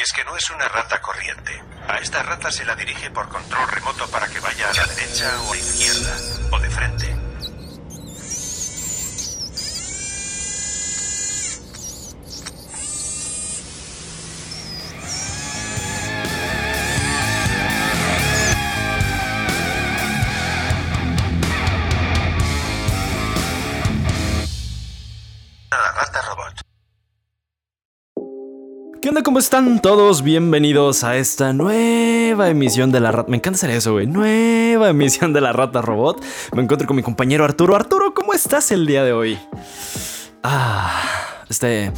Y es que no es una rata corriente. A esta rata se la dirige por control remoto para que vaya a la derecha o a izquierda, o de frente. Onda? ¿Cómo están todos? Bienvenidos a esta nueva emisión de la rata. Me encanta hacer eso, güey. Nueva emisión de la rata robot. Me encuentro con mi compañero Arturo. Arturo, ¿cómo estás el día de hoy? Ah, este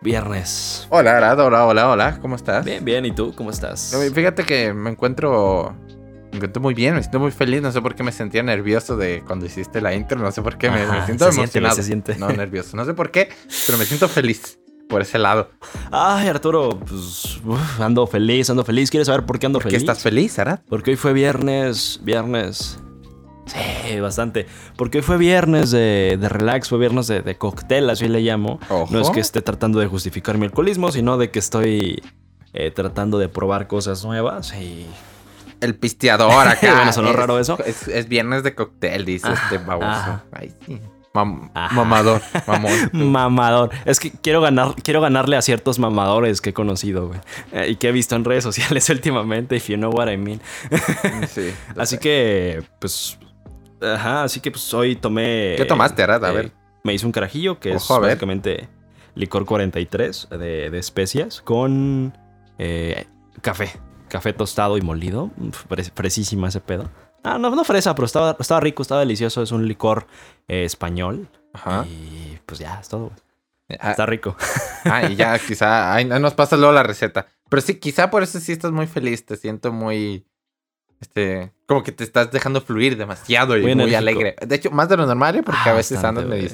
viernes. Hola, Arad, hola, hola, hola, ¿cómo estás? Bien, bien. ¿Y tú? ¿Cómo estás? Fíjate que me encuentro, me encuentro muy bien, me siento muy feliz, no sé por qué me sentía nervioso de cuando hiciste la intro, no sé por qué, me, Ajá, me siento se siente, emocionado. se siente. No, nervioso, no sé por qué, pero me siento feliz por ese lado. Ay, Arturo, pues uf, ando feliz, ando feliz. ¿Quieres saber por qué ando ¿Por qué feliz? estás feliz, Arad? Porque hoy fue viernes, viernes. Sí, bastante. Porque hoy fue viernes de, de relax, fue viernes de, de cóctel, así le llamo. Ojo. No es que esté tratando de justificar mi alcoholismo, sino de que estoy eh, tratando de probar cosas nuevas y... El pisteador acá. Bueno, sonó es- raro eso. Es, es viernes de cóctel, dice este baboso. ajá. Ay, sí. Mam- Ajá. mamador, mamón. Mamador. Es que quiero, ganar, quiero ganarle a ciertos mamadores que he conocido, güey. eh, y que he visto en redes sociales últimamente, if you know what I mean. Sí. Así que, pues... Ajá, así que pues hoy tomé... ¿Qué tomaste, Arad? A eh, ver. Me hice un carajillo que es Ojo, básicamente licor 43 de, de especias con eh, café. Café tostado y molido. Fresísima ese pedo. Ah, no, no fresa, pero estaba, estaba rico, estaba delicioso. Es un licor eh, español. Ajá. Y pues ya, es todo. güey. Ah, Está rico. Ah, y ya, quizá. Ay, no nos pasa luego la receta. Pero sí, quizá por eso sí estás muy feliz. Te siento muy. Este. Como que te estás dejando fluir demasiado y Muy muy, alegre. De hecho, más de lo normal, ¿eh? porque Ah, a veces andas medio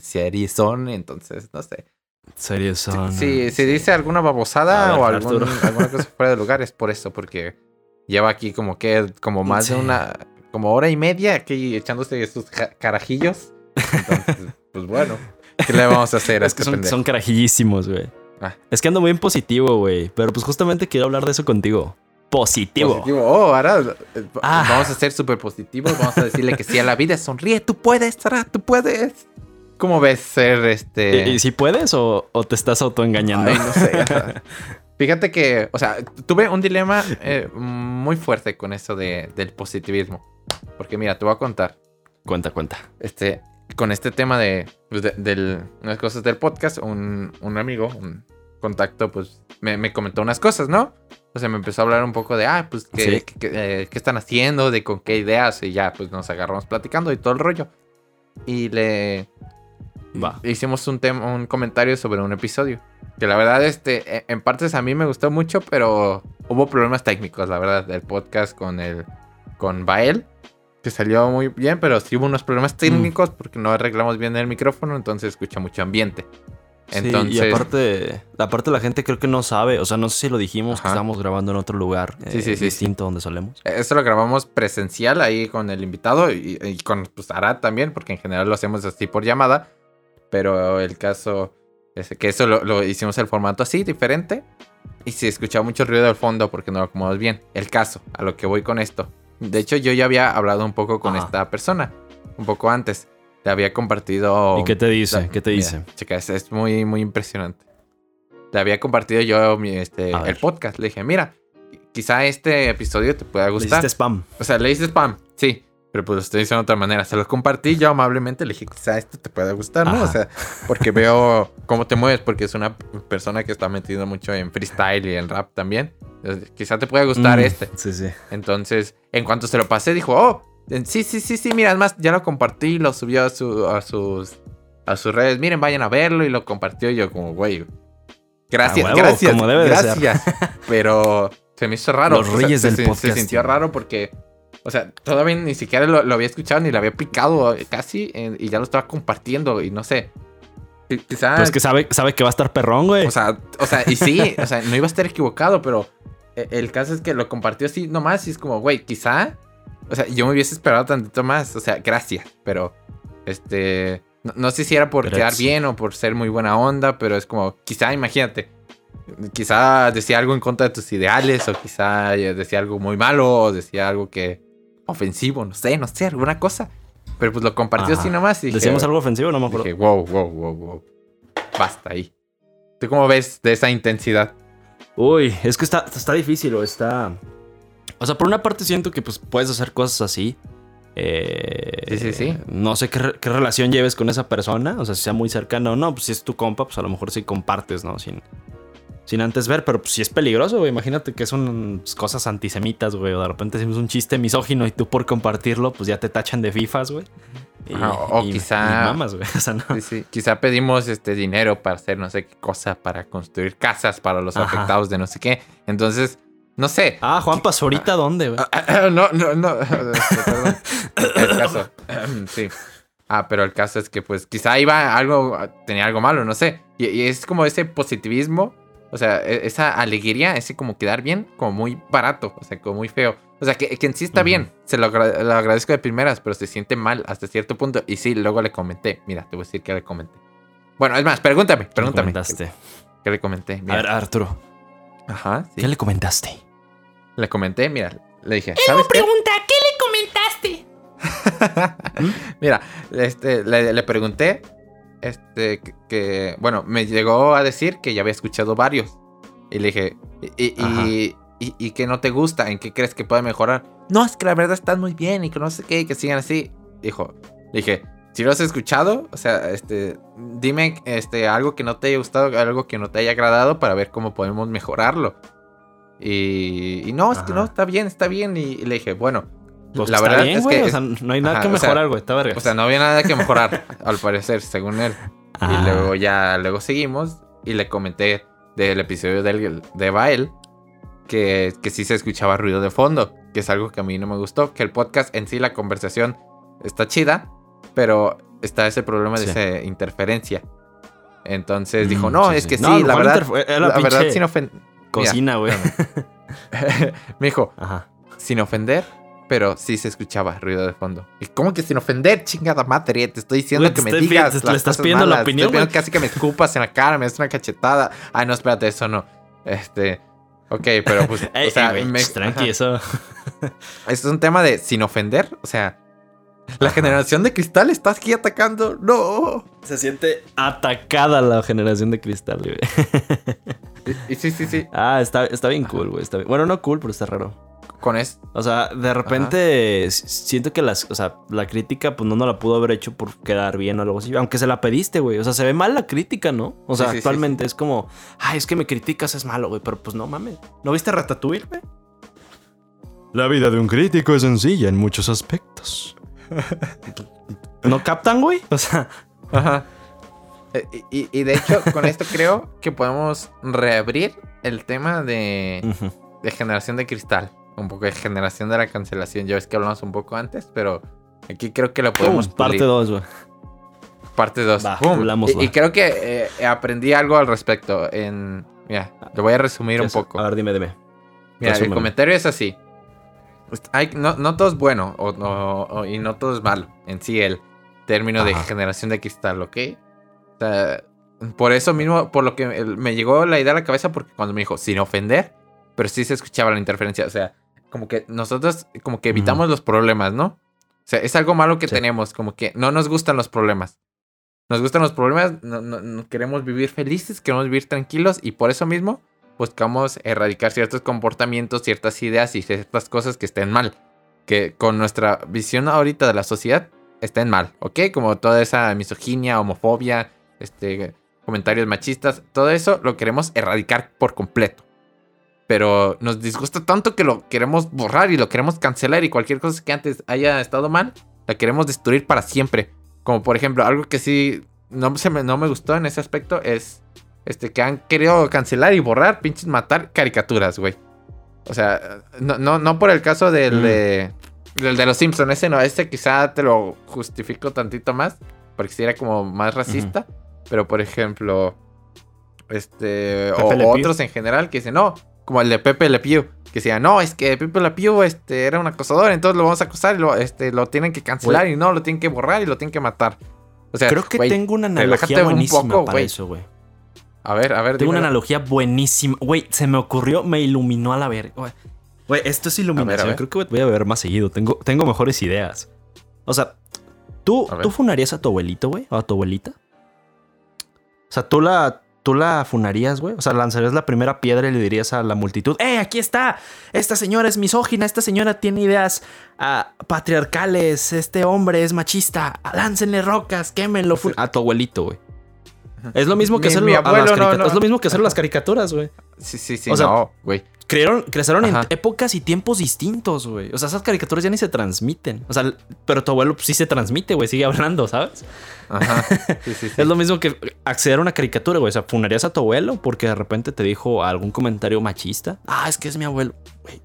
seriezón, entonces, no sé. Serio son. Si, si dice alguna babosada ver, o algún- alguna cosa fuera de lugar, es por eso, porque lleva aquí como que, como más Sí. de una. Como hora y media aquí echándose ja- carajillos. Entonces, pues bueno. ¿Qué le vamos a hacer a Es que este son, pendejo? son carajillísimos, güey. Ah. Es que ando muy en positivo, güey. Pero pues justamente quiero hablar de eso contigo. Positivo. Positivo. Oh, ahora eh, Ah. vamos a ser súper positivos. Vamos a decirle que sí a la vida. Sonríe, tú puedes, Sara, tú puedes. ¿Cómo ves ser este? ¿Y, y si puedes o, o te estás autoengañando? Ay, no sé. Fíjate que, o sea, tuve un dilema eh, muy fuerte con eso de, del positivismo. Porque mira, te voy a contar. Cuenta, cuenta. Este, con este tema de, pues, de- unas cosas del podcast, un, un amigo, un contacto, pues me, me comentó unas cosas, ¿no? O sea, me empezó a hablar un poco de, ah, pues, ¿qué, Sí. qué- qué, eh, qué están haciendo? De con qué ideas. Y ya, pues nos agarramos platicando y todo el rollo. Y le Va. hicimos un, tema, un comentario sobre un episodio. Que la verdad, este, e- en partes a mí me gustó mucho, pero hubo problemas técnicos, la verdad, del podcast con el, con Bael. Que salió muy bien, pero sí hubo unos problemas técnicos porque no arreglamos bien el micrófono, entonces escucha mucho ambiente. Entonces, Sí, y aparte, aparte la gente creo que no sabe, o sea, no sé si lo dijimos, que Ajá. estábamos grabando en otro lugar Sí, eh, sí, sí, distinto donde solemos. esto lo grabamos presencial ahí con el invitado y, y con pues, Arad también, porque en general lo hacemos así por llamada. Pero el caso es que eso lo, lo hicimos el formato así, diferente. Y se escuchaba mucho ruido del fondo porque no lo acomodamos bien. El caso, a lo que voy con esto. De hecho, yo ya había hablado un poco con Ajá. esta persona, un poco antes. Le había compartido. ¿Y qué te dice? la- ¿Qué te mira, dice? Chica, es, es muy, muy impresionante. Le había compartido yo mi, este, el podcast. Le dije, mira, quizá este episodio te pueda Le gustar. hiciste spam. O sea, le hice spam, sí. Pero pues lo estoy diciendo de otra manera. Se lo compartí yo amablemente. Le dije, quizá esto te pueda gustar, ¿no? Ajá. O sea, porque veo cómo te mueves, porque es una persona que está metido mucho en freestyle y en rap también. Entonces, quizá te pueda gustar Mm, este. Sí, sí. Entonces, en cuanto se lo pasé, dijo, oh, sí, sí, sí, sí, mira, además ya lo compartí, lo subió a, su, a sus a sus redes. Miren, vayan a verlo y lo compartió. Y yo como, güey, gracias, huevo, gracias, como debe de ser. gracias. Pero se me hizo raro. Los o sea, reyes se, del se- Se sintió raro porque, o sea, todavía ni siquiera lo, lo había escuchado ni lo había picado eh, casi eh, y ya lo estaba compartiendo y no sé. Qui- Quizá, Pues que sabe, sabe que va a estar perrón, güey. o sea, o sea, y sí, o sea, no iba a estar equivocado, pero eh, el caso es que lo compartió así nomás y es como, güey, quizá, o sea, yo me hubiese esperado tantito más, o sea, gracias, pero, este, no, no sé si era por quedar bien o por ser muy buena onda, pero es como, quizá, imagínate, quizá decía algo en contra de tus ideales, o quizá decía algo muy malo, o decía algo que ofensivo, no sé, no sé, alguna cosa. Pero pues lo compartió así nomás. Y dije, ¿Decíamos algo ofensivo? No me acuerdo. Dije, wow, wow, wow, wow. Basta ahí. ¿Tú cómo ves de esa intensidad? Uy, es que está, está difícil o está... O sea, por una parte siento que pues puedes hacer cosas así. Eh, sí, sí, sí. No sé qué, qué, relación lleves con esa persona. O sea, si sea muy cercana o no. Pues si es tu compa, pues a lo mejor sí compartes, ¿no? Sin, sin antes ver, pero pues sí es peligroso, güey. Imagínate que son pues, cosas antisemitas, güey. O de repente hacemos un chiste misógino y tú por compartirlo, pues ya te tachan de FIFAs, güey. o quizá. Quizá pedimos este dinero para hacer no sé qué cosa, para construir casas para los afectados de no sé qué. Entonces, no sé. Ah, Juan pasó ahorita dónde, güey. no, no, no. Este, perdón. El caso. sí. Ah, pero el caso es que, pues, quizá iba algo, tenía algo malo, no sé. y es como ese positivismo o sea, e, esa alegría, ese como quedar bien, como muy barato, o sea, como muy feo. O sea, que, en sí está bien, se lo, agradezco de primeras, pero se siente mal hasta cierto punto. Y sí, luego le comenté. Mira, te voy a decir que le comenté. Bueno, es más, pregúntame, pregúntame. ¿Qué comentaste? ¿Qué, le comenté? A ver, Arturo. Ajá. ¿Qué le comentaste? Le comenté, mira, le dije. Él me pregunta, ¿qué, le comentaste? mira, este, le, le pregunté este, que, bueno, me llegó a decir que ya había escuchado varios. Y le dije, y, y, que no te gusta, ¿en qué crees que puede mejorar? No, es que la verdad están muy bien y que no sé qué, y que sigan así. Dijo, le dije, si lo has escuchado, o sea, este, dime este, algo que no te haya gustado, algo que no te haya agradado para ver cómo podemos mejorarlo. Y, no, es que no, está bien, está bien. Y, le dije, bueno, pues la verdad es que. O sea, no hay nada que mejorar, güey. está verga. O sea, no había nada que mejorar, al parecer, según él. Y luego ya, luego seguimos. Y le comenté del episodio del, de Bael que, que sí se escuchaba ruido de fondo. Que es algo que a mí no me gustó. Que el podcast en sí, la conversación está chida. Pero está ese problema de esa interferencia. Entonces dijo, mm, no, es que sí, la verdad. La, verdad, sin ofender. Cocina, güey. me dijo, sin ofender, pero sí se escuchaba ruido de fondo. ¿Y cómo que sin ofender, chingada madre? Te estoy diciendo que me digas. le estás pidiendo la opinión. Estoy casi que me escupas en la cara, me das una cachetada. Ay, no, espérate, eso no. Este. Ok, pero pues. o sea, me, tranqui, eso. Esto es un tema de sin ofender. O sea, la generación de cristal está aquí atacando. No. Se siente atacada la generación de cristal, güey. sí, sí, sí. Ah, está, está bien cool, güey. Bueno, no cool, pero está raro con esto. O sea, de repente siento que las, o sea, la crítica pues no, no la pudo haber hecho por quedar bien o algo así, aunque se la pediste, güey. O sea, se ve mal la crítica, ¿no? O sea, actualmente es como, ay, es que me criticas es malo, güey, pero pues no mames. ¿No viste Ratatouille, güey? La vida de un crítico es sencilla en muchos aspectos. ¿No captan, güey? O sea, ajá. Eh, y, de hecho, con esto creo que podemos reabrir el tema de, de generación de cristal un poco de generación de la cancelación. Ya ves que hablamos un poco antes, pero aquí creo que lo podemos. parte 2, güey. Parte 2. Y, y, creo que eh, aprendí algo al respecto. En. Mira, lo voy a resumir un poco. A ver, dime, dime. Mira, el comentario es así. Hay, no, no, todo es bueno o, y no todo es malo en sí el término de generación de cristal, ¿ok? O sea, por eso mismo, por lo que me llegó la idea a la cabeza, porque cuando me dijo, sin ofender, pero sí se escuchaba la interferencia, o sea, como que nosotros como que evitamos los problemas, ¿no? O sea, es algo malo que tenemos, como que no nos gustan los problemas. Nos gustan los problemas, no, queremos vivir felices, queremos vivir tranquilos y por eso mismo buscamos erradicar ciertos comportamientos, ciertas ideas y ciertas cosas que estén mal. Que con nuestra visión ahorita de la sociedad estén mal, ¿ok? Como toda esa misoginia, homofobia, este, comentarios machistas, todo eso lo queremos erradicar por completo pero nos disgusta tanto que lo queremos borrar y lo queremos cancelar y cualquier cosa que antes haya estado mal, la queremos destruir para siempre. Como por ejemplo, algo que sí no, se me, no me gustó en ese aspecto es este, que han querido cancelar y borrar, pinches matar caricaturas, güey. O sea, no, no, no por el caso del, mm. de, del de los Simpsons, ese no, ese quizá te lo justifico tantito más, porque si era como más racista, pero por ejemplo, este, o otros en general que dicen, no, como el de Pepe Le Pew, que decía, no, es que Pepe Le Pew este, era un acosador, entonces lo vamos a acusar y lo, este, lo tienen que cancelar y no, lo tienen que borrar y lo tienen que matar. O sea, Creo que tengo una analogía buenísima un poco, para eso, güey. A ver, a ver. Tengo una analogía buenísima. Güey, se me ocurrió, me iluminó a la verga. Güey. Esto es iluminación. ver. Creo que voy a ver más seguido. Tengo, tengo mejores ideas. O sea, ¿tú. ¿tú funarías a tu abuelito, güey? ¿O a tu abuelita? O sea, ¿tú la, ¿tú la funarías, güey? O sea, lanzarías la primera piedra y le dirías a la multitud, ¡Eh, aquí está! Esta señora es misógina, esta señora tiene ideas ah, patriarcales, este hombre es machista, láncenle rocas, quémenlo. fun-". A tu abuelito, güey. Es lo mismo que hacer a las abuelo, no, carica- no. Es lo mismo que hacer las caricaturas, güey. Sí, sí, sí. O sea, no, güey. Crearon, crecieron en épocas y tiempos distintos, güey. O sea, esas caricaturas ya ni se transmiten. O sea, pero tu abuelo pues, sí se transmite, güey. Sigue hablando, ¿sabes? Ajá. Sí, sí, sí. Es lo mismo que acceder a una caricatura, güey. O sea, funarías a tu abuelo porque de repente te dijo algún comentario machista. Ah, es que es mi abuelo, güey.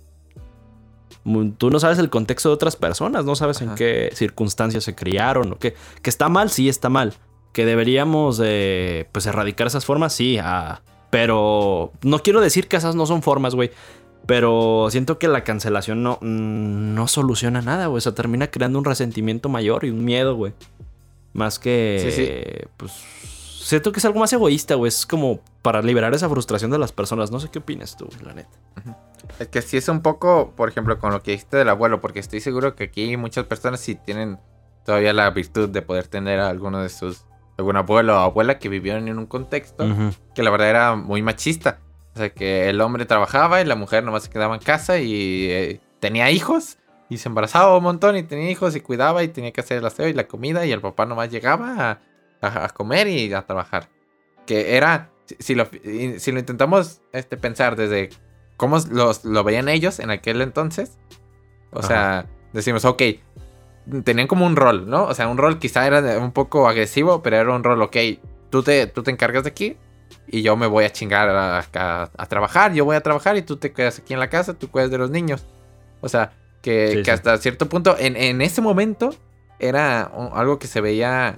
Tú no sabes el contexto de otras personas, no sabes en qué circunstancias se criaron o qué. Que está mal, sí está mal. Que deberíamos eh, pues erradicar esas formas, sí. ah, pero no quiero decir que esas no son formas, güey. Pero siento que la cancelación no, no soluciona nada, güey. O sea, termina creando un resentimiento mayor y un miedo, güey. Más que. Sí, sí. Pues. Siento que es algo más egoísta, güey. Es como para liberar esa frustración de las personas. No sé qué opinas tú, la neta. Es que sí es un poco, por ejemplo, con lo que dijiste del abuelo, porque estoy seguro que aquí muchas personas sí tienen todavía la virtud de poder tener a alguno de sus, algún abuelo o abuela que vivieron en un contexto que la verdad era muy machista. O sea, que el hombre trabajaba y la mujer nomás se quedaba en casa y eh, tenía hijos y se embarazaba un montón y tenía hijos y cuidaba y tenía que hacer el aseo y la comida y el papá nomás llegaba a, a- a comer y a trabajar. Que era, si, lo, si lo intentamos este, pensar desde cómo los, lo veían ellos en aquel entonces, o sea, decimos, ok, tenían como un rol, ¿no? O sea, un rol quizá era un poco agresivo, pero era un rol, ok, tú te, tú te encargas de aquí y yo me voy a chingar a, a- a trabajar, yo voy a trabajar y tú te quedas aquí en la casa, tú cuidas de los niños. O sea, que, Sí, que sí. hasta cierto punto, en, en ese momento, era algo que se veía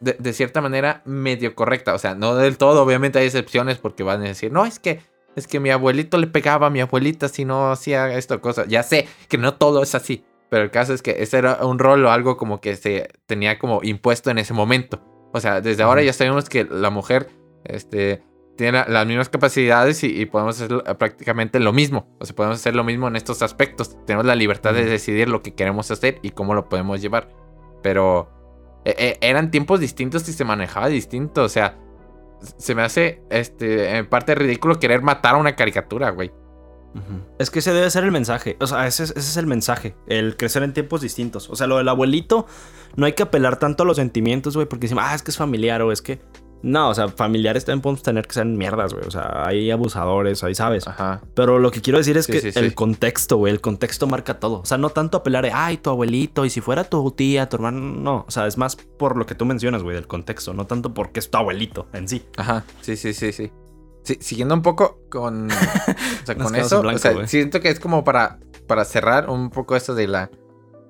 de, de cierta manera medio correcta. O sea, no del todo, obviamente hay excepciones porque van a decir, no, es que... Es que mi abuelito le pegaba a mi abuelita si no hacía esto, cosa. Ya sé que no todo es así. Pero el caso es que ese era un rol o algo como que se tenía como impuesto en ese momento. O sea, desde ahora ya sabemos que la mujer este, tiene la- las mismas capacidades y, y podemos hacer prácticamente lo mismo. O sea, podemos hacer lo mismo en estos aspectos. Tenemos la libertad de decidir lo que queremos hacer y cómo lo podemos llevar. Pero eh, eh, eran tiempos distintos y se manejaba distinto. O sea, se me hace este, en parte ridículo querer matar a una caricatura, güey. Es que ese debe ser el mensaje. O sea, ese, es- ese es el mensaje. El crecer en tiempos distintos. O sea, lo del abuelito, no hay que apelar tanto a los sentimientos, güey, porque decimos, ah, es que es familiar o es que. No, o sea, familiares también podemos tener que ser mierdas, güey. O sea, hay abusadores, ahí sabes. Ajá. Pero lo que quiero decir es Sí, que sí, sí. el contexto, güey, el contexto marca todo. O sea, no tanto apelar de, ay, tu abuelito, y si fuera tu tía, tu hermano, no. O sea, es más por lo que tú mencionas, güey, del contexto, no tanto porque es tu abuelito en sí. Ajá, sí, sí, sí, sí. Sí, siguiendo un poco con, o sea, Nos con eso, o sea, siento que es como para, para cerrar un poco esto de la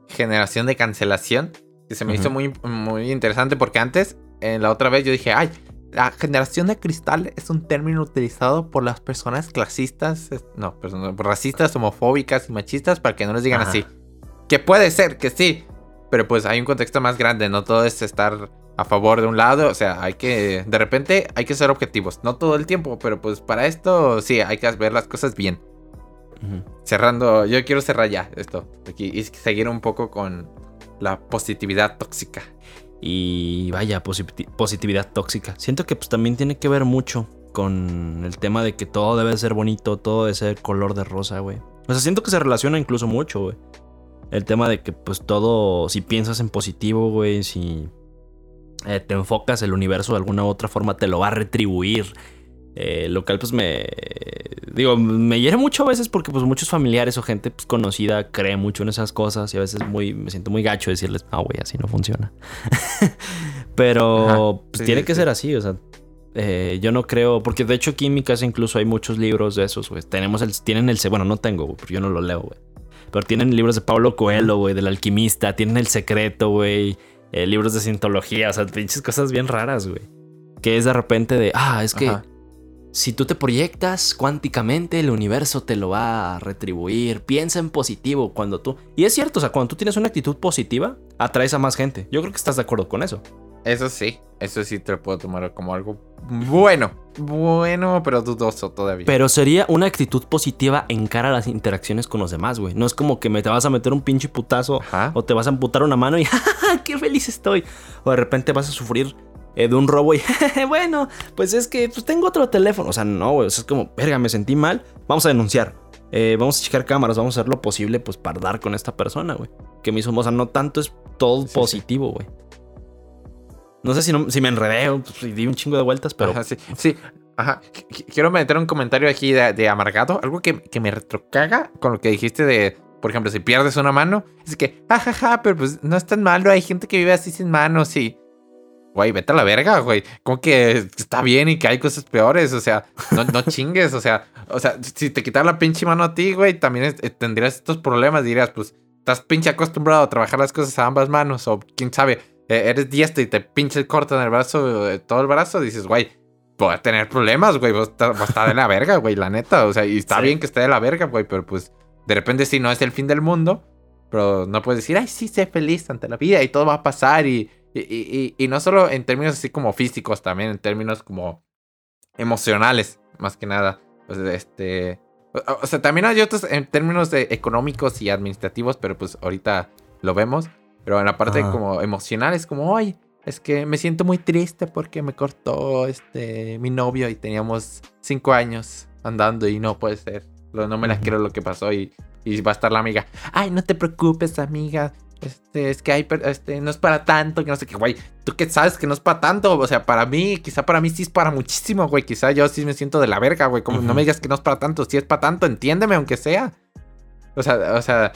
generación de cancelación, que se me hizo muy, muy interesante porque antes, en la otra vez yo dije, ay, la generación de cristal es un término utilizado por las personas clasistas, no, perdón, racistas, homofóbicas y machistas para que no les digan Ajá. así. Que puede ser, que sí, pero pues hay un contexto más grande, no todo es estar a favor de un lado, o sea, hay que, de repente hay que ser objetivos, no todo el tiempo, pero pues para esto sí, hay que ver las cosas bien. Cerrando, yo quiero cerrar ya esto aquí y seguir un poco con la positividad tóxica. Y vaya, positi- positividad tóxica. Siento que pues también tiene que ver mucho con el tema de que todo debe ser bonito, todo debe ser color de rosa, güey. O sea, siento que se relaciona incluso mucho, güey. El tema de que pues todo, si piensas en positivo, güey, si eh, te enfocas el universo de alguna u otra forma, te lo va a retribuir. Eh, lo cual pues me... Digo, me hiere mucho a veces porque pues muchos familiares o gente pues, conocida cree mucho en esas cosas y a veces muy, me siento muy gacho decirles, no, güey, así no funciona. Pero Ajá, pues, sí, tiene sí, que sí. ser así, o sea, eh, yo no creo, porque de hecho aquí en mi casa incluso hay muchos libros de esos, güey. Tenemos el, tienen el, bueno, no tengo, güey, porque yo no lo leo, güey. Pero tienen libros de Pablo Coelho, güey, del alquimista, tienen el secreto, güey, eh, libros de cientología, o sea, pinches cosas bien raras, güey. Que es de repente de, ah, es que Ajá. si tú te proyectas cuánticamente, el universo te lo va a retribuir. Piensa en positivo cuando tú... Y es cierto, o sea, cuando tú tienes una actitud positiva, atraes a más gente. Yo creo que estás de acuerdo con eso. Eso sí, eso sí te lo puedo tomar como algo bueno. Bueno, pero dudoso todavía. Pero sería una actitud positiva en cara a las interacciones con los demás, güey. No es como que me te vas a meter un pinche putazo Ajá. o te vas a amputar una mano y ¡Ja, ja, ja, qué feliz estoy! O de repente vas a sufrir eh, de un robo y bueno, pues es que pues, tengo otro teléfono. O sea, no, güey. o sea, es como, verga, me sentí mal. Vamos a denunciar. Eh, vamos a checar cámaras, vamos a hacer lo posible pues para dar con esta persona, güey. Que me hizo, o sea, no tanto es todo Sí, positivo, güey. No sé si, no- si me enredé o pues, di un chingo de vueltas, pero Ajá, sí, sí. Ajá. Qu- Quiero meter un comentario aquí de, de. Algo que, que me retrocaga con lo que dijiste de, por ejemplo, si pierdes una mano. Es que, jajaja, pero pues no es tan malo. Hay gente que vive así sin manos y. Güey, vete a la verga, güey. Como que está bien y que hay cosas peores. O sea, no, no chingues. O sea, o sea, si te quitaran la pinche mano a ti, güey, también es- eh, tendrías estos problemas. Dirías, pues, estás pinche acostumbrado a trabajar las cosas a ambas manos. O quién sabe, eres diestro y te pinche cortan el brazo, eh, todo el brazo. Dices, güey, voy a tener problemas, güey. Va a estar, de la verga, güey, la neta. O sea, y está Sí. bien que esté de la verga, güey, pero pues de repente sí no es el fin del mundo. Pero no puedes decir, ay, sí, sé feliz ante la vida y todo va a pasar. Y, y, y- y- no solo en términos así como físicos, también en términos como emocionales, más que nada. O sea, este. O, o sea, también hay otros en términos de económicos y administrativos, pero pues ahorita lo vemos. Pero en la parte como emocional es como, ay, es que me siento muy triste porque me cortó este mi novio y teníamos cinco años andando y no puede ser. No me la Ujú. quiero lo que pasó y, y va a estar la amiga. Ay, no te preocupes, amiga. Este, es que hay, este, no es para tanto, que no sé qué, güey. Tú que sabes que no es para tanto, o sea, para mí, quizá para mí sí es para muchísimo, güey. Quizá yo sí me siento de la verga, güey. Como no Ujú. me digas que no es para tanto, si es para tanto, entiéndeme, aunque sea. O sea, o sea,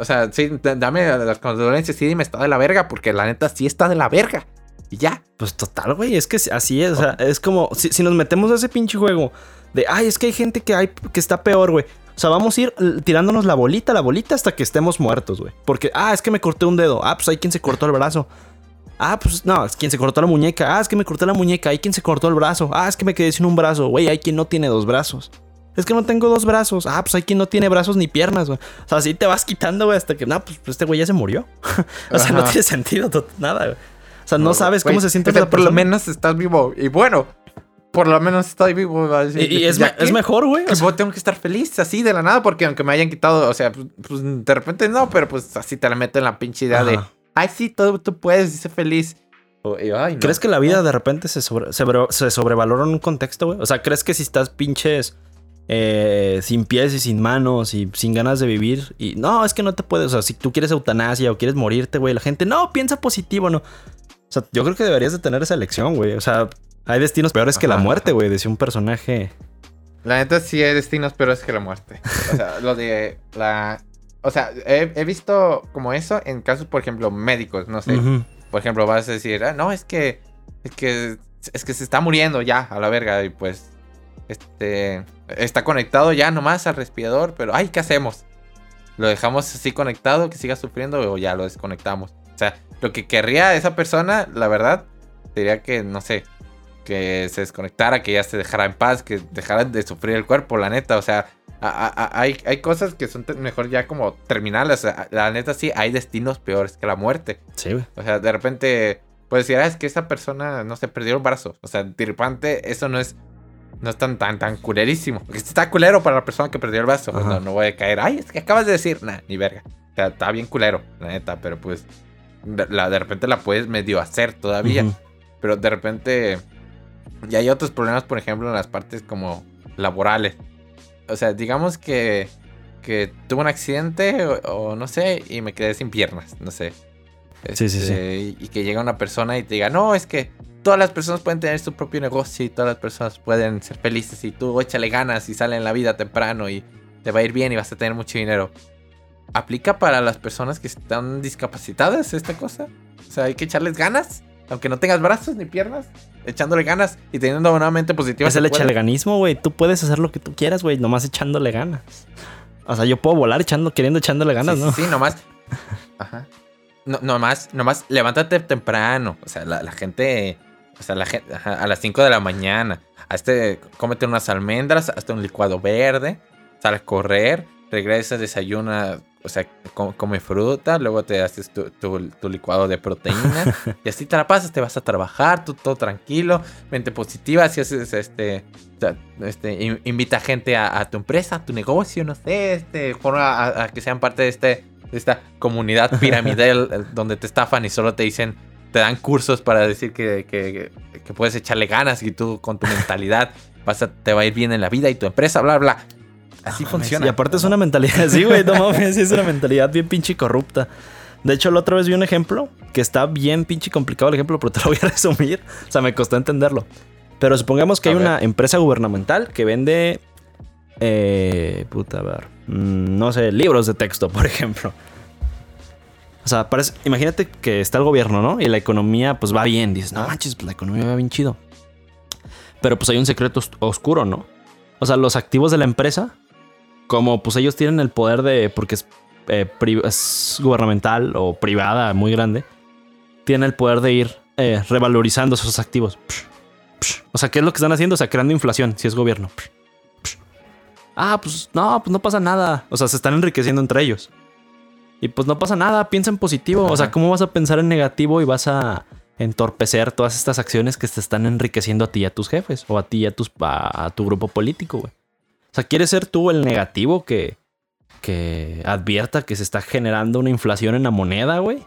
o sea, sí, dame las condolencias, sí, dime, está de la verga, porque la neta sí está de la verga. Y ya. Pues total, güey, es que así es, o sea, es como si, si nos metemos a ese pinche juego de, ay, es que hay gente que hay que está peor, güey. O sea, vamos a ir tirándonos la bolita, la bolita hasta que estemos muertos, güey. Porque, ah, es que me corté un dedo. Ah, pues hay quien se cortó el brazo. Ah, pues no, es quien se cortó la muñeca. Ah, es que me corté la muñeca. Hay quien se cortó el brazo. Ah, es que me quedé sin un brazo. Güey, hay quien no tiene dos brazos. Es que no tengo dos brazos. Ah, pues hay quien no tiene brazos ni piernas, güey. O sea, así te vas quitando, güey, hasta que, no, pues este güey ya se murió. o sea, no tiene sentido nada, güey. O sea, no, sabes cómo se siente o sea, Por lo menos estás vivo. Y bueno, por lo menos estoy vivo. decir, Y, y es, mejor, güey. Que pues, tengo que estar feliz así de la nada porque aunque me hayan quitado, o sea, pues, pues, de repente no, pero pues así te la meten la pinche idea de, ay, sí, todo tú puedes, dice feliz. O- y, ay, no. ¿Crees que la vida de repente se, sobre- se, bro- se sobrevalora en un contexto, güey? O sea, ¿crees que si estás pinches eh, sin pies y sin manos y sin ganas de vivir y no, es que no te puedes, o sea, si tú quieres eutanasia o quieres morirte, güey, la gente, no, piensa positivo, no. O sea, yo creo que deberías de tener esa elección, güey. O sea, hay destinos peores que la muerte, güey, decía un personaje. La neta sí hay destinos peores que la muerte. O sea, lo de la... O sea, he, he visto como eso en casos, por ejemplo, médicos, no sé. Por ejemplo, vas a decir, ah, no, es que, es que, es que se está muriendo ya a la verga y pues, este, está conectado ya nomás al respirador, pero, ay, ¿qué hacemos? ¿Lo dejamos así conectado, que siga sufriendo o ya lo desconectamos? O sea, lo que querría esa persona, la verdad, sería que, no sé, que se desconectara, que ya se dejara en paz, que dejara de sufrir el cuerpo, la neta, o sea, a- a- a- hay, hay cosas que son mejor ya como terminales, o sea, la neta sí, hay destinos peores que la muerte. Sí, güey. O sea, de repente puedes decir, ah, es que esa persona, no sé, perdió un brazo. O sea, de repente eso no es, no es tan, tan, tan culerísimo. Porque está culero para la persona que perdió el. Ajá. No, no voy a caer, ay, es que acabas de decir, nah, ni verga. O sea, está bien culero, la neta, pero pues, de, la, de repente la puedes medio hacer todavía. Pero de repente, ya hay otros problemas, por ejemplo, en las partes como laborales. O sea, digamos que, que tuve un accidente o, o no sé, y me quedé sin piernas, no sé. Sí, sí, sí. Este, y que llega una persona y te diga, no, es que todas las personas pueden tener su propio negocio y todas las personas pueden ser felices y tú échale ganas y sale en la vida temprano y te va a ir bien y vas a tener mucho dinero. ¿Aplica para las personas que están discapacitadas esta cosa? O sea, hay que echarles ganas, aunque no tengas brazos ni piernas, echándole ganas y teniendo una mente positiva. Es el echaleganismo, güey. Tú puedes hacer lo que tú quieras, güey, nomás echándole ganas. O sea, yo puedo volar echando, queriendo echándole ganas, sí, ¿no? Sí, sí, nomás. Ajá. No, nomás, nomás levántate temprano. O sea, la, la gente. O sea, la gente. a las 5 de la mañana. Hazte, cómete unas almendras, hazte un licuado verde. Sal a correr. Regresas, desayuna o sea, co- come fruta, luego te haces tu, tu- tu licuado de proteína y así te la pasas, te vas a trabajar, tú todo tranquilo, mente positiva, si haces este, este in- invita gente a, a tu empresa, a tu negocio, no sé, este, forma a, a que sean parte de este, de esta comunidad piramidal donde te estafan y solo te dicen, te dan cursos para decir que, que- que puedes echarle ganas y tú con tu mentalidad vas a, te va a ir bien en la vida y tu empresa, bla, bla. Así funciona. Y aparte es una mentalidad, sí, güey, no mames, es una mentalidad bien pinche corrupta. De hecho, la otra vez vi un ejemplo que está bien pinche complicado el ejemplo, pero te lo voy a resumir. O sea, me costó entenderlo. Pero supongamos que A hay ver. una empresa gubernamental que vende. Eh, puta, a ver. mm, No sé, libros de texto, por ejemplo. O sea, parece, imagínate que está el gobierno, ¿no? Y la economía, pues va bien. Dices, no manches, pues la economía va bien chido. Pero pues hay un secreto os- oscuro, ¿no? O sea, los activos de la empresa, como pues ellos tienen el poder de, porque es, eh, es gubernamental o privada muy grande, tienen el poder de ir eh, revalorizando esos activos. Psh, psh. O sea, ¿qué es lo que están haciendo? O sea, creando inflación, si es gobierno. Psh. Ah, pues no, pues no pasa nada. O sea, se están enriqueciendo entre ellos. Y pues no pasa nada, piensa en positivo. O sea. ¿cómo vas a pensar en negativo y vas a entorpecer todas estas acciones que te están enriqueciendo a ti y a tus jefes? O a ti y a, tus, a, a tu grupo político, güey. O sea, ¿quieres ser tú el negativo que, que advierta que se está generando una inflación en la moneda, güey?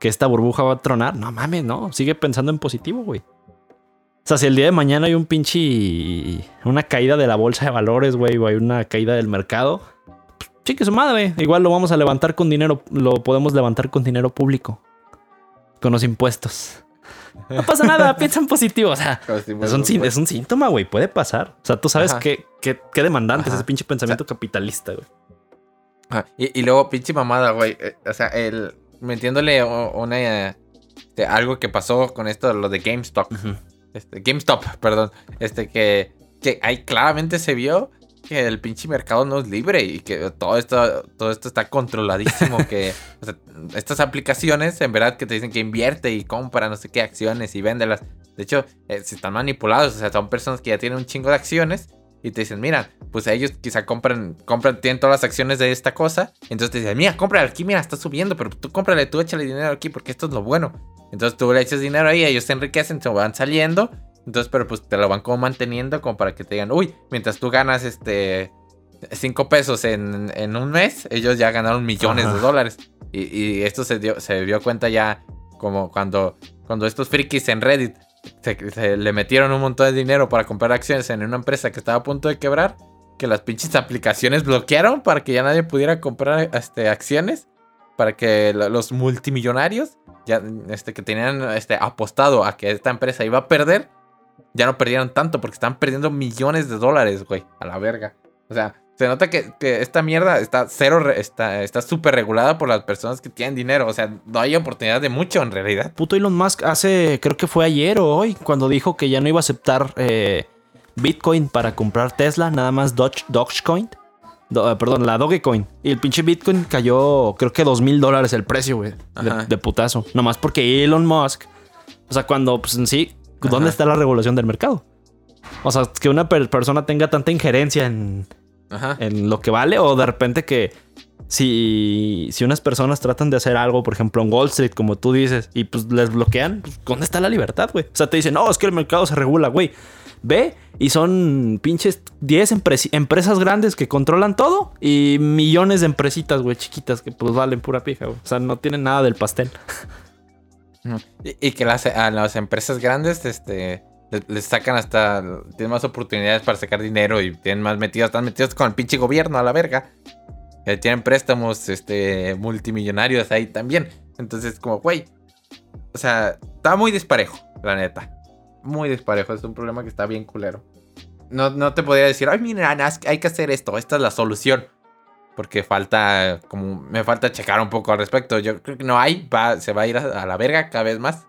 Que esta burbuja va a tronar. No mames, no. Sigue pensando en positivo, güey. O sea, si el día de mañana hay un pinche. Una caída de la bolsa de valores, güey, o hay una caída del mercado. Pues, Chique su madre. Igual lo vamos a levantar con dinero. Lo podemos levantar con dinero público. Con los impuestos. No pasa nada, piensa en positivo. O sea, si es un, sí- es un síntoma, güey. Puede pasar. O sea, tú sabes qué, qué, qué demandante es ese pinche pensamiento capitalista, güey. Y, y luego, pinche mamada, güey. eh, O sea, el. Metiéndole una. este, algo que pasó con esto, lo de GameStop. Este, GameStop, perdón. Este, que. Que ahí claramente se vio que el pinche mercado no es libre y que todo esto, todo esto está controladísimo. que o sea, estas aplicaciones, en verdad, que te dicen que invierte y compra no sé qué acciones y véndelas. De hecho, eh, se están manipulados. O sea, son personas que ya tienen un chingo de acciones y te dicen, mira, pues ellos quizá compran, compran, tienen todas las acciones de esta cosa. Entonces te dicen, mira, cómprale aquí, mira, está subiendo, pero tú cómprale, tú échale dinero aquí porque esto es lo bueno. Entonces tú le echas dinero ahí, ellos se enriquecen, se van saliendo. Entonces, pero pues te lo van como manteniendo como para que te digan, uy, mientras tú ganas este 5 pesos en, en un mes, ellos ya ganaron millones Ajá. de dólares. Y, y esto se dio, se dio cuenta ya como cuando, cuando estos frikis en Reddit se, se le metieron un montón de dinero para comprar acciones en una empresa que estaba a punto de quebrar, que las pinches aplicaciones bloquearon para que ya nadie pudiera comprar este, acciones, para que lo- los multimillonarios ya, este, que tenían este, apostado a que esta empresa iba a perder, ya no perdieron tanto porque están perdiendo millones de dólares, güey, a la verga. O sea, se nota que, que esta mierda está cero, está está súper regulada por las personas que tienen dinero. O sea, no hay oportunidad de mucho en realidad. Puto Elon Musk hace, creo que fue ayer o hoy, cuando dijo que ya no iba a aceptar eh, Bitcoin para comprar Tesla, nada más Doge, Dogecoin. Do- eh, perdón, la Dogecoin. Y el pinche Bitcoin cayó, creo que dos mil dólares el precio, güey. De, de putazo. Nomás porque Elon Musk. O sea, cuando, pues en sí, ¿dónde Ajá. está la revolución del mercado? O sea, que una per- persona tenga tanta injerencia en, Ajá. en lo que vale o de repente que si, si unas personas tratan de hacer algo, por ejemplo en Wall Street, como tú dices, y pues les bloquean, pues, ¿dónde está la libertad, güey? O sea, te dicen, no, es que el mercado se regula, güey. Ve y son pinches 10 empres- empresas grandes que controlan todo y millones de empresitas, güey, chiquitas que pues valen pura pija, güey. O sea, no tienen nada del pastel. Y, que las, a las empresas grandes, este, le- les, sacan hasta, tienen más oportunidades para sacar dinero y tienen más metidos, están metidos con el pinche gobierno a la verga. Que tienen préstamos, este, multimillonarios ahí también. Entonces, como, güey, o sea, está muy disparejo, la neta. Muy disparejo, es un problema que está bien culero. No, no te podría decir, ay, mira, hay que hacer esto, esta es la solución. Porque falta, como, me falta checar un poco al respecto. Yo creo que no hay, va, se va a ir a, a la verga cada vez más.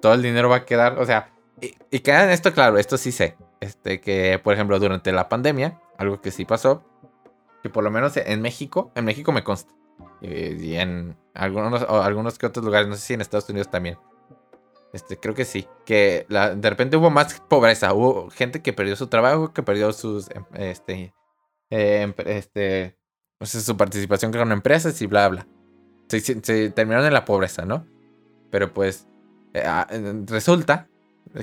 Todo el dinero va a quedar, o sea, y, y queda en esto claro, esto sí sé. Este, que, por ejemplo, durante la pandemia, algo que sí pasó, que por lo menos en México, en México me consta. Y, y en algunos, o algunos que otros lugares, no sé si en Estados Unidos también. Este, creo que sí. Que la- de repente hubo más pobreza. Hubo gente que perdió su trabajo, que perdió sus. em, Este. eh, em- este o sea, su participación con empresas y bla, bla. Se, terminaron en la pobreza, ¿no? Pero pues eh, ah, eh, resulta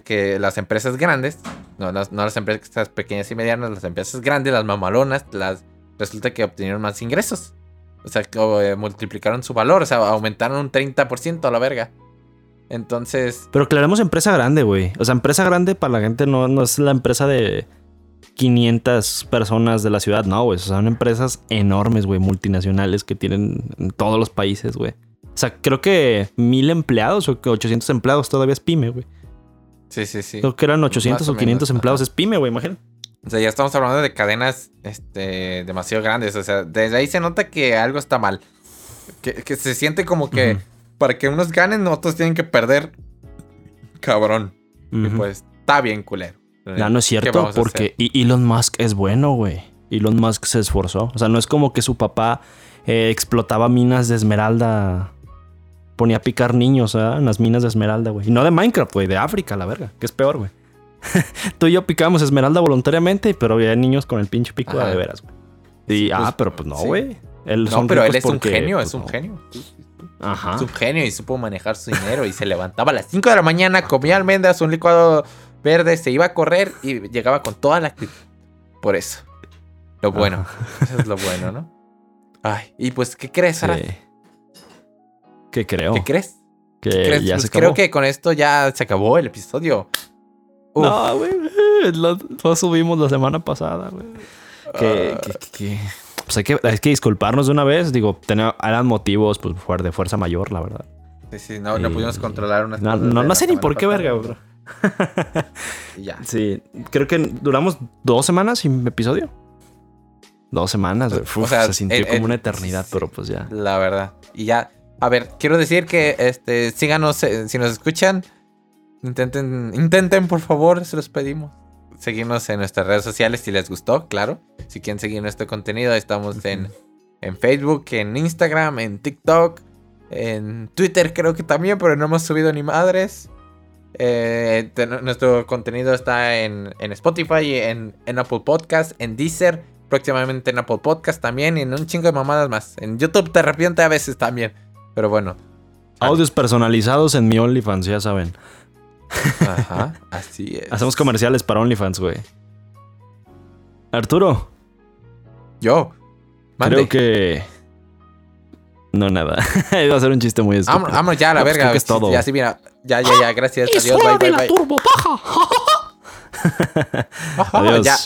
que las empresas grandes, no no las empresas pequeñas y medianas, las empresas grandes, las mamalonas, las, resulta que obtenieron más ingresos. O sea, que eh, multiplicaron su valor, o sea, aumentaron un 30% a la verga. Entonces, Pero aclaremos empresa grande, güey. O sea, empresa grande para la gente no, no es la empresa de 500 personas de la ciudad, no, güey. Son empresas enormes, güey, multinacionales que tienen en todos los países, güey. O sea, creo que mil empleados o que 800 empleados todavía es pyme, güey. sí, sí, sí. Creo que eran 800 Más o o 500 menos, empleados ajá. es pyme, güey, imagínate. O sea, ya estamos hablando de cadenas este, demasiado grandes. O sea, desde ahí se nota que algo está mal. Que, que se siente como que para que unos ganen, otros tienen que perder. Cabrón. Y Ujú. pues está bien culero. No, no es ¿Qué cierto, porque Elon Musk es bueno, güey. Elon Musk se esforzó. O sea, no es como que su papá eh, explotaba minas de esmeralda. Ponía a picar niños ¿verdad? en las minas de esmeralda, güey. Y no de Minecraft, güey, de África, la verga. Que es peor, güey. Tú y yo picábamos esmeralda voluntariamente, pero había niños con el pinche pico Ajá. de veras, güey. Y, Sí, ah, pues, pero pues no, sí. güey. Él No, pero él es un genio, pues, es un no. genio. Ajá. Es un genio y supo manejar su dinero y se levantaba a las 5 de la mañana, comía almendras, un licuado verde, se iba a correr y llegaba con toda la actitud. Por eso. Lo bueno. Eso es lo bueno, ¿no? Ay, y pues, ¿qué crees, Sara? Sí. ¿Qué creo? ¿Qué crees? Que ¿Crees? ya Pues se creo que con esto ya se acabó el episodio. Uf, No, güey. Lo, lo subimos la semana pasada, güey. Que, Ah. que- que- que- Pues hay que, hay que disculparnos de una vez. Digo, tenía, eran motivos pues, de fuerza mayor, la verdad. sí, sí, no, no pudimos controlar unas No, no, no sé ni por qué, verga, bro. Y ya. Sí, creo que duramos dos semanas sin episodio. Dos semanas. O sea, se sintió el- como el- una eternidad, sí, pero pues ya. La verdad. Y ya. A ver, quiero decir que este síganos eh, si nos escuchan. Intenten, intenten, por favor, se los pedimos. Seguirnos en nuestras redes sociales si les gustó, claro. Si quieren seguir nuestro contenido, estamos en, en Facebook, en Instagram, en TikTok, en Twitter creo que también, pero no hemos subido ni madres. Eh, nuestro contenido está en, en Spotify, en, en Apple Podcast, en Deezer, próximamente en Apple Podcast también y en un chingo de mamadas más. En YouTube te arrepiente a veces también. Pero bueno. Audios personalizados en mi OnlyFans, ya saben. Ajá, así es. Hacemos comerciales para OnlyFans, güey. Arturo, Yo. Mande. creo que. No, nada. Iba a ser un chiste muy estúpido. Vámonos, ya a la No, pues verga. creo que es todo. Ya, sí, mira. Ya, ya, ya. Gracias. Adiós. hora Bye, de bye, la bye. turbopaja. Ajá, Adiós. Ya.